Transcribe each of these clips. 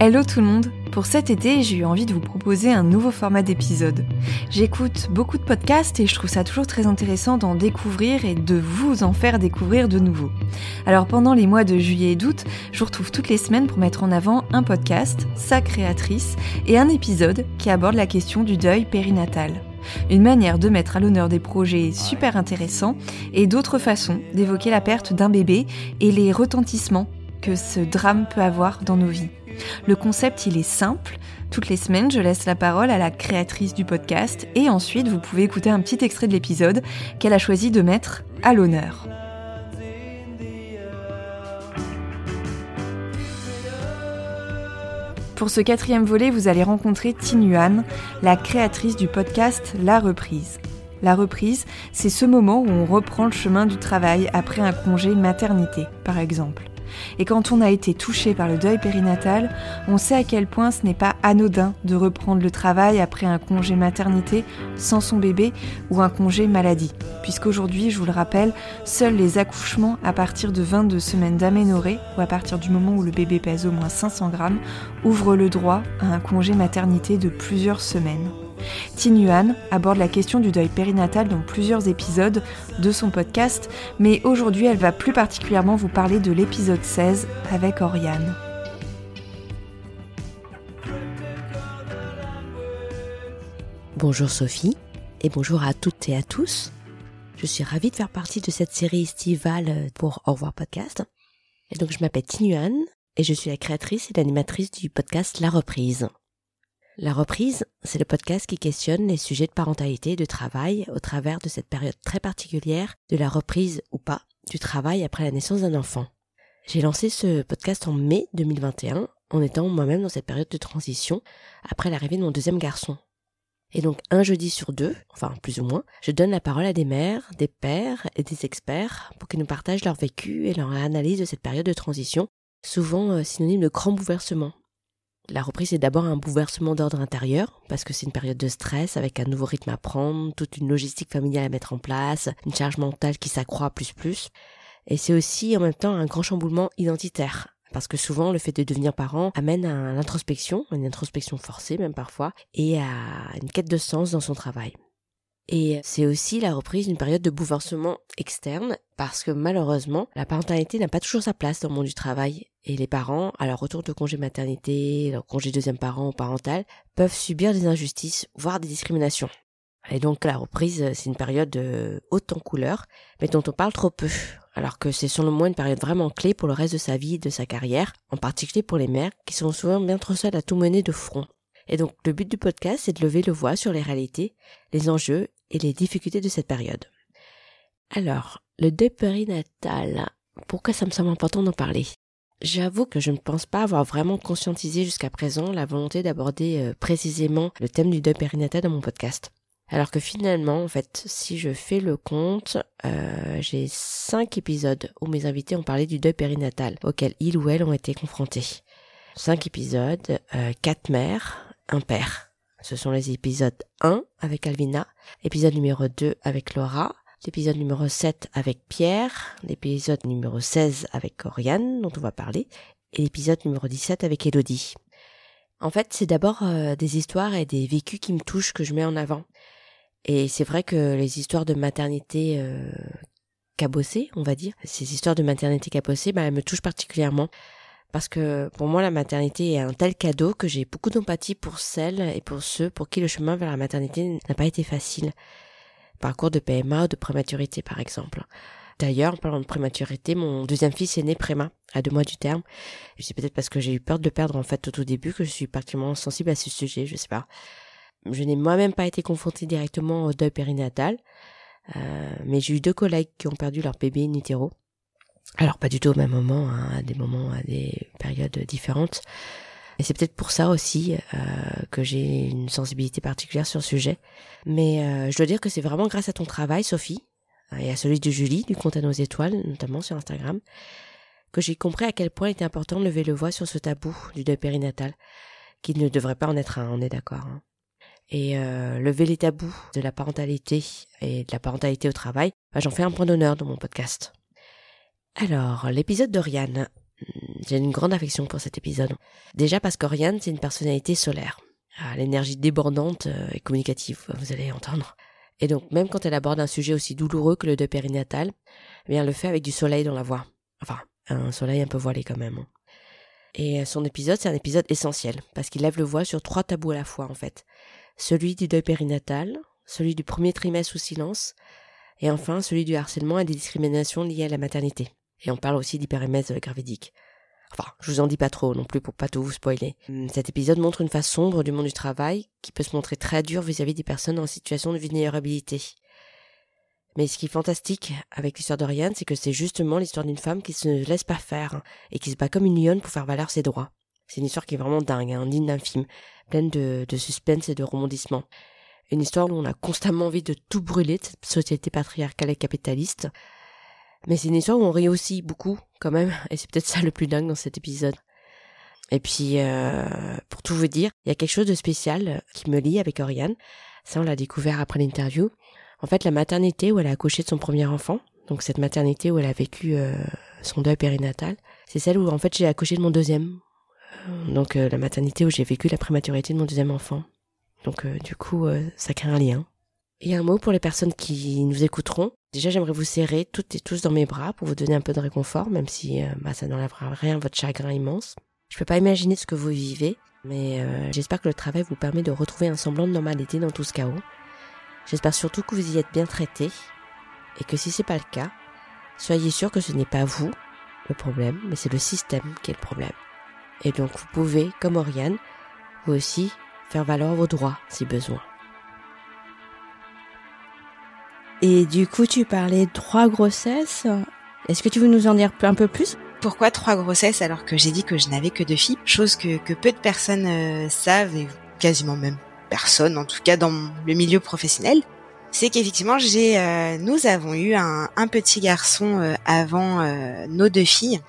Hello tout le monde Pour cet été, j'ai eu envie de vous proposer un nouveau format d'épisode. J'écoute beaucoup de podcasts et je trouve ça toujours très intéressant d'en découvrir et de vous en faire découvrir de nouveau. Alors pendant les mois de juillet et d'août, je vous retrouve toutes les semaines pour mettre en avant un podcast, sa créatrice, et un épisode qui aborde la question du deuil périnatal. Une manière de mettre à l'honneur des projets super intéressants et d'autres façons d'évoquer la perte d'un bébé et les retentissements que ce drame peut avoir dans nos vies. Le concept, il est simple. Toutes les semaines, je laisse la parole à la créatrice du podcast et ensuite, vous pouvez écouter un petit extrait de l'épisode qu'elle a choisi de mettre à l'honneur. Pour ce quatrième volet, vous allez rencontrer Tinuan, la créatrice du podcast La Reprise. La reprise, c'est ce moment où on reprend le chemin du travail après un congé maternité, par exemple. Et quand on a été touché par le deuil périnatal, on sait à quel point ce n'est pas anodin de reprendre le travail après un congé maternité sans son bébé ou un congé maladie. Puisqu'aujourd'hui, je vous le rappelle, seuls les accouchements à partir de 22 semaines d'aménorrhée ou à partir du moment où le bébé pèse au moins 500 grammes ouvrent le droit à un congé maternité de plusieurs semaines. Tinuan aborde la question du deuil périnatal dans plusieurs épisodes de son podcast, mais aujourd'hui elle va plus particulièrement vous parler de l'épisode 16 avec Oriane. Bonjour Sophie et bonjour à toutes et à tous. Je suis ravie de faire partie de cette série estivale pour Au revoir podcast. Et donc je m'appelle Tinuan et je suis la créatrice et l'animatrice du podcast La Reprise. La reprise, c'est le podcast qui questionne les sujets de parentalité et de travail au travers de cette période très particulière de la reprise ou pas du travail après la naissance d'un enfant. J'ai lancé ce podcast en mai 2021 en étant moi-même dans cette période de transition après l'arrivée de mon deuxième garçon. Et donc un jeudi sur deux, enfin plus ou moins, je donne la parole à des mères, des pères et des experts pour qu'ils nous partagent leur vécu et leur analyse de cette période de transition, souvent euh, synonyme de grand bouleversement la reprise est d'abord un bouleversement d'ordre intérieur, parce que c'est une période de stress avec un nouveau rythme à prendre, toute une logistique familiale à mettre en place, une charge mentale qui s'accroît plus plus. Et c'est aussi en même temps un grand chamboulement identitaire. Parce que souvent, le fait de devenir parent amène à l'introspection, une introspection forcée même parfois, et à une quête de sens dans son travail. Et c'est aussi la reprise d'une période de bouleversement externe parce que malheureusement, la parentalité n'a pas toujours sa place dans le monde du travail et les parents, à leur retour de congé maternité, leur congé deuxième parent ou parental, peuvent subir des injustices, voire des discriminations. Et donc la reprise, c'est une période de haute en couleur, mais dont on parle trop peu. Alors que c'est selon moi une période vraiment clé pour le reste de sa vie et de sa carrière, en particulier pour les mères qui sont souvent bien trop seules à tout mener de front. Et donc le but du podcast, c'est de lever le voix sur les réalités, les enjeux et les difficultés de cette période. Alors, le deuil périnatal, pourquoi ça me semble important d'en parler? J'avoue que je ne pense pas avoir vraiment conscientisé jusqu'à présent la volonté d'aborder euh, précisément le thème du deuil périnatal dans mon podcast. Alors que finalement, en fait, si je fais le compte, euh, j'ai cinq épisodes où mes invités ont parlé du deuil périnatal, auquel ils ou elles ont été confrontés. Cinq épisodes, euh, quatre mères, un père. Ce sont les épisodes 1 avec Alvina, épisode numéro 2 avec Laura, l'épisode numéro 7 avec Pierre, l'épisode numéro 16 avec Oriane, dont on va parler, et l'épisode numéro 17 avec Elodie. En fait, c'est d'abord euh, des histoires et des vécus qui me touchent que je mets en avant. Et c'est vrai que les histoires de maternité euh, cabossée, on va dire, ces histoires de maternité cabossée, bah, elles me touchent particulièrement. Parce que pour moi, la maternité est un tel cadeau que j'ai beaucoup d'empathie pour celles et pour ceux pour qui le chemin vers la maternité n'a pas été facile. Parcours de PMA ou de prématurité, par exemple. D'ailleurs, en parlant de prématurité, mon deuxième fils est né préma, à deux mois du terme. C'est peut-être parce que j'ai eu peur de le perdre en fait au tout début que je suis particulièrement sensible à ce sujet, je sais pas. Je n'ai moi-même pas été confrontée directement au deuil périnatal, euh, mais j'ai eu deux collègues qui ont perdu leur bébé in. Alors pas du tout au même moment, hein, à des moments, à des périodes différentes. Et c'est peut-être pour ça aussi euh, que j'ai une sensibilité particulière sur le sujet. Mais euh, je dois dire que c'est vraiment grâce à ton travail, Sophie, et à celui de Julie, du compte à nos étoiles, notamment sur Instagram, que j'ai compris à quel point il était important de lever le voix sur ce tabou du deuil périnatal, qui ne devrait pas en être un, on est d'accord. Hein. Et euh, lever les tabous de la parentalité et de la parentalité au travail, bah, j'en fais un point d'honneur dans mon podcast. Alors, l'épisode d'Oriane. J'ai une grande affection pour cet épisode. Déjà parce qu'Oriane, c'est une personnalité solaire. Ah, l'énergie débordante euh, et communicative, vous allez entendre. Et donc, même quand elle aborde un sujet aussi douloureux que le deuil périnatal, eh bien, elle le fait avec du soleil dans la voix. Enfin, un soleil un peu voilé quand même. Et son épisode, c'est un épisode essentiel, parce qu'il lève le voix sur trois tabous à la fois, en fait. Celui du deuil périnatal, celui du premier trimestre sous silence, et enfin celui du harcèlement et des discriminations liées à la maternité. Et on parle aussi d'hyperémèse gravidique. Enfin, je vous en dis pas trop non plus pour pas tout vous spoiler. Hum, cet épisode montre une face sombre du monde du travail qui peut se montrer très dur vis-à-vis des personnes en situation de vulnérabilité. Mais ce qui est fantastique avec l'histoire d'Oriane, c'est que c'est justement l'histoire d'une femme qui se laisse pas faire et qui se bat comme une lionne pour faire valoir ses droits. C'est une histoire qui est vraiment dingue, hein, digne d'un film, pleine de, de suspense et de rebondissements. Une histoire où on a constamment envie de tout brûler de cette société patriarcale et capitaliste, mais c'est une histoire où on rit aussi beaucoup, quand même, et c'est peut-être ça le plus dingue dans cet épisode. Et puis, euh, pour tout vous dire, il y a quelque chose de spécial qui me lie avec Oriane. Ça, on l'a découvert après l'interview. En fait, la maternité où elle a accouché de son premier enfant, donc cette maternité où elle a vécu euh, son deuil périnatal, c'est celle où en fait j'ai accouché de mon deuxième. Euh, donc la maternité où j'ai vécu la prématurité de mon deuxième enfant. Donc du coup, ça crée un lien. Et un mot pour les personnes qui nous écouteront. Déjà, j'aimerais vous serrer toutes et tous dans mes bras pour vous donner un peu de réconfort, même si euh, bah, ça n'enlèvera rien votre chagrin immense. Je peux pas imaginer ce que vous vivez, mais euh, j'espère que le travail vous permet de retrouver un semblant de normalité dans tout ce chaos. J'espère surtout que vous y êtes bien traité, et que si c'est pas le cas, soyez sûr que ce n'est pas vous le problème, mais c'est le système qui est le problème. Et donc vous pouvez, comme Oriane, vous aussi, faire valoir vos droits si besoin. Et du coup, tu parlais de trois grossesses. Est-ce que tu veux nous en dire un peu plus? Pourquoi trois grossesses alors que j'ai dit que je n'avais que deux filles? Chose que, peu de personnes euh, savent et quasiment même personne, en tout cas dans le milieu professionnel. C'est qu'effectivement, j'ai, euh, nous avons eu un, un petit garçon euh, avant nos deux filles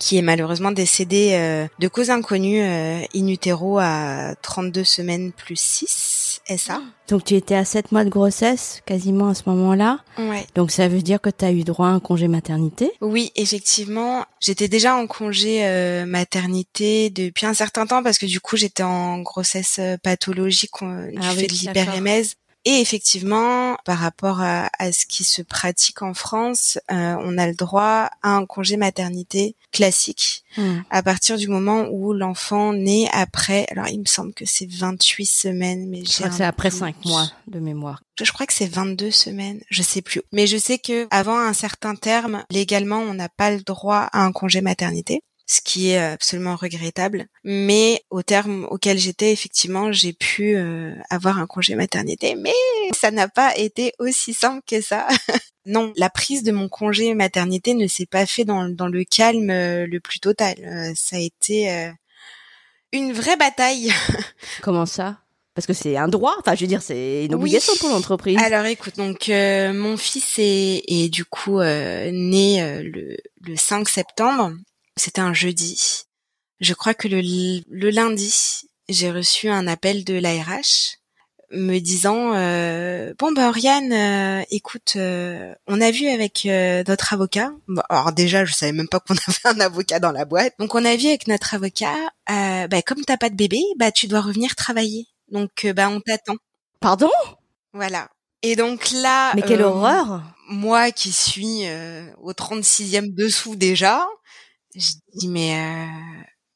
qui est malheureusement décédé de cause inconnue in utero à 32 semaines plus 6 ça. Donc tu étais à 7 mois de grossesse quasiment à ce moment-là. Ouais. Donc ça veut dire que tu as eu droit à un congé maternité? Oui, effectivement. J'étais déjà en congé euh, maternité depuis un certain temps parce que du coup j'étais en grossesse euh, pathologique euh, du ah fait de l'hyperémèse. Et effectivement, par rapport à, ce qui se pratique en France, euh, on a le droit à un congé maternité classique hmm. à partir du moment où l'enfant naît après. Alors, il me semble que c'est 28 semaines, mais je crois que c'est après 5 mois de mémoire. Je crois que c'est 22 semaines, je sais plus. Mais je sais que avant un certain terme, légalement, on n'a pas le droit à un congé maternité ce qui est absolument regrettable. Mais au terme auquel j'étais, effectivement, j'ai pu euh, avoir un congé maternité, mais ça n'a pas été aussi simple que ça. non, la prise de mon congé maternité ne s'est pas fait dans, dans le calme euh, le plus total. Euh, ça a été une vraie bataille. Comment ça? Parce que c'est un droit, enfin je veux dire c'est une obligation pour l'entreprise. Alors écoute, donc mon fils est, est du coup né le, le 5 septembre c'était un jeudi. Je crois que le, lundi, j'ai reçu un appel de l'ARH me disant euh, bon bah Oriane, euh, écoute, euh, on a vu avec notre avocat. alors déjà, je savais même pas qu'on avait un avocat dans la boîte. Donc on a vu avec notre avocat, bah comme t'as pas de bébé, bah tu dois revenir travailler. Donc bah on t'attend. Pardon? Voilà. Et donc là, mais quelle horreur Moi qui suis au 36e dessous déjà, je dis mais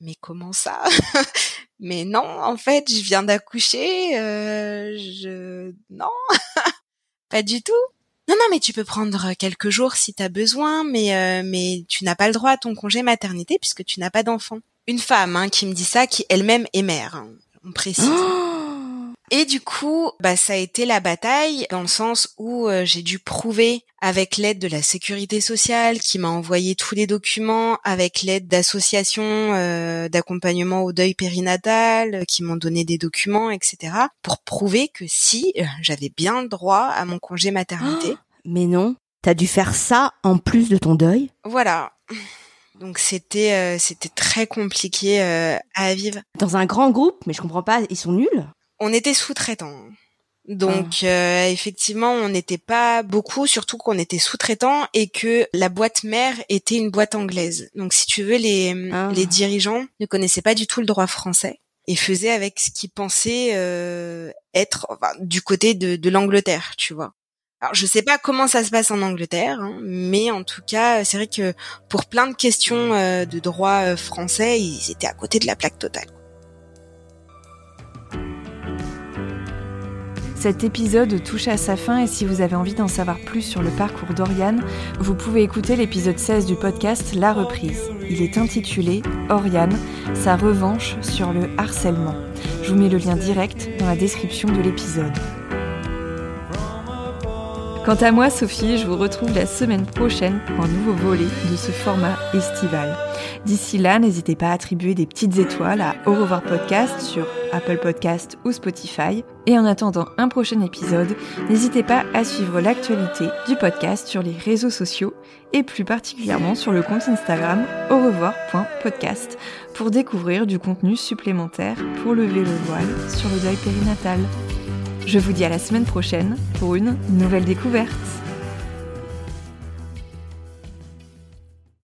mais comment ça? Mais non, en fait, je viens d'accoucher. Euh, je non, pas du tout. Non, non, mais tu peux prendre quelques jours si t'as besoin, mais euh, mais tu n'as pas le droit à ton congé maternité puisque tu n'as pas d'enfant. Une femme hein, qui me dit ça, qui elle-même est mère, hein, on précise. Et du coup, bah ça a été la bataille dans le sens où euh, j'ai dû prouver avec l'aide de la sécurité sociale qui m'a envoyé tous les documents, avec l'aide d'associations euh, d'accompagnement au deuil périnatal euh, qui m'ont donné des documents, etc. pour prouver que si j'avais bien le droit à mon congé maternité. mais non, t'as dû faire ça en plus de ton deuil? Voilà. Donc c'était c'était très compliqué à vivre. Dans un grand groupe, mais je comprends pas, ils sont nuls? On était sous-traitants. Donc ah. euh, effectivement, on n'était pas beaucoup, surtout qu'on était sous-traitants et que la boîte mère était une boîte anglaise. Donc si tu veux, les, ah. les dirigeants ne connaissaient pas du tout le droit français et faisaient avec ce qu'ils pensaient euh, être du côté de, l'Angleterre, tu vois. Alors je sais pas comment ça se passe en Angleterre, hein, mais en tout cas, c'est vrai que pour plein de questions euh, de droit français, ils étaient à côté de la plaque totale. Cet épisode touche à sa fin et si vous avez envie d'en savoir plus sur le parcours d'Oriane, vous pouvez écouter l'épisode 16 du podcast La Reprise. Il est intitulé Oriane, sa revanche sur le harcèlement. Je vous mets le lien direct dans la description de l'épisode. Quant à moi, Sophie, je vous retrouve la semaine prochaine pour un nouveau volet de ce format estival. D'ici là, n'hésitez pas à attribuer des petites étoiles à Au revoir podcast sur Apple Podcast ou Spotify. Et en attendant un prochain épisode, n'hésitez pas à suivre l'actualité du podcast sur les réseaux sociaux et plus particulièrement sur le compte Instagram au revoir.podcast pour découvrir du contenu supplémentaire pour lever le voile sur le deuil périnatal. Je vous dis à la semaine prochaine pour une nouvelle découverte.